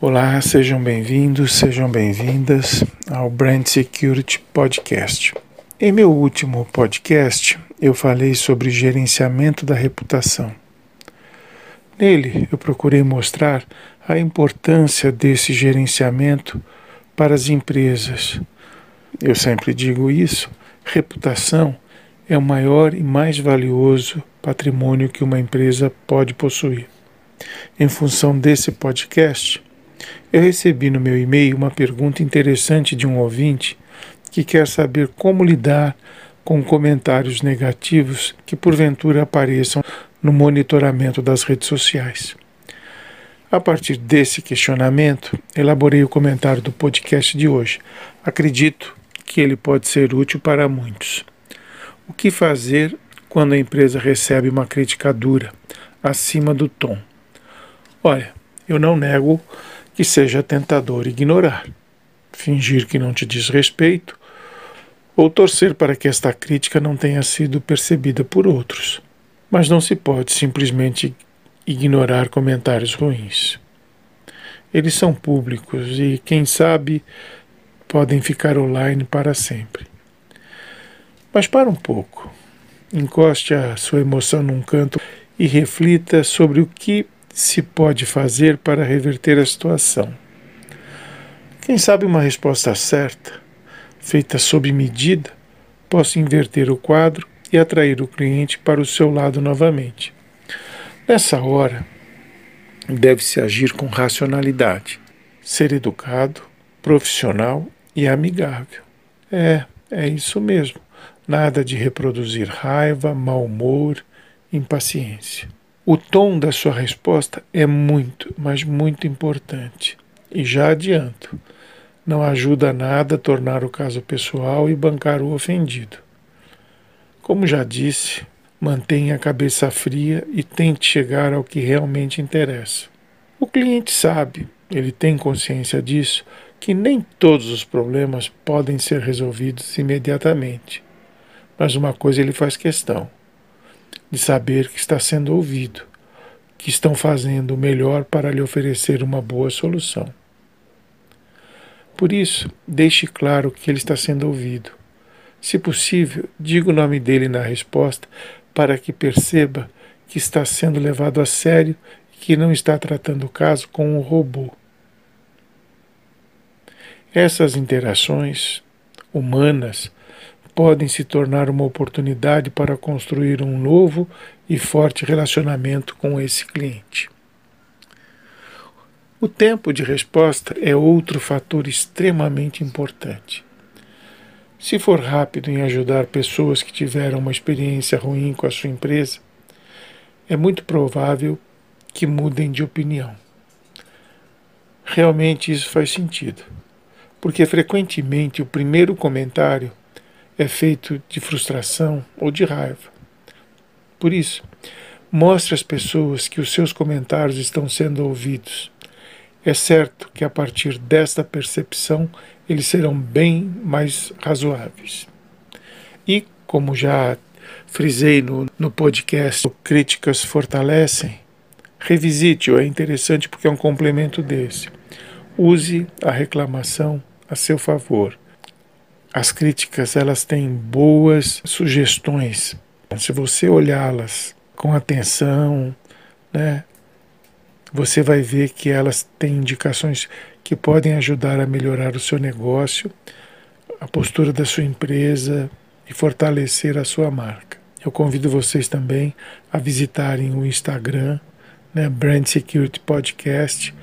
Olá, sejam bem-vindos, sejam bem-vindas ao Brand Security Podcast. Em meu último podcast, eu falei sobre gerenciamento da reputação. Nele, eu procurei mostrar a importância desse gerenciamento para as empresas. Eu sempre digo isso: reputação é o maior e mais valioso patrimônio que uma empresa pode possuir. Em função desse podcast, eu recebi no meu e-mail uma pergunta interessante de um ouvinte que quer saber como lidar com comentários negativos que porventura apareçam no monitoramento das redes sociais. A partir desse questionamento, elaborei o comentário do podcast de hoje. Acredito que ele pode ser útil para muitos. O que fazer quando a empresa recebe uma crítica dura, acima do tom? Olha, eu não nego que seja tentador ignorar, fingir que não te diz respeito ou torcer para que esta crítica não tenha sido percebida por outros. Mas não se pode simplesmente ignorar comentários ruins. Eles são públicos e, quem sabe, podem ficar online para sempre. Mas para um pouco. Encoste a sua emoção num canto e reflita sobre o que se pode fazer para reverter a situação? Quem sabe uma resposta certa, feita sob medida, possa inverter o quadro e atrair o cliente para o seu lado novamente. Nessa hora, deve-se agir com racionalidade, ser educado, profissional e amigável. É, é isso mesmo. Nada de reproduzir raiva, mau humor, impaciência. O tom da sua resposta é muito, mas muito importante. E já adianto, não ajuda nada a tornar o caso pessoal e bancar o ofendido. Como já disse, mantenha a cabeça fria e tente chegar ao que realmente interessa. O cliente sabe, ele tem consciência disso, que nem todos os problemas podem ser resolvidos imediatamente. Mas uma coisa ele faz questão de saber que está sendo ouvido, que estão fazendo o melhor para lhe oferecer uma boa solução. Por isso, deixe claro que ele está sendo ouvido. Se possível, diga o nome dele na resposta para que perceba que está sendo levado a sério e que não está tratando o caso com um robô. Essas interações humanas podem se tornar uma oportunidade para construir um novo e forte relacionamento com esse cliente. O tempo de resposta é outro fator extremamente importante. Se for rápido em ajudar pessoas que tiveram uma experiência ruim com a sua empresa, é muito provável que mudem de opinião. Realmente isso faz sentido, porque frequentemente o primeiro comentário é feito de frustração ou de raiva. Por isso, mostre às pessoas que os seus comentários estão sendo ouvidos. É certo que a partir desta percepção eles serão bem mais razoáveis. E, como já frisei no, no podcast Críticas Fortalecem, revisite-o, é interessante porque é um complemento desse. Use a reclamação a seu favor as críticas elas têm boas sugestões. Se você olhá-las com atenção, né, você vai ver que elas têm indicações que podem ajudar a melhorar o seu negócio, a postura da sua empresa e fortalecer a sua marca. Eu convido vocês também a visitarem o Instagram, né, Brand Security Podcast,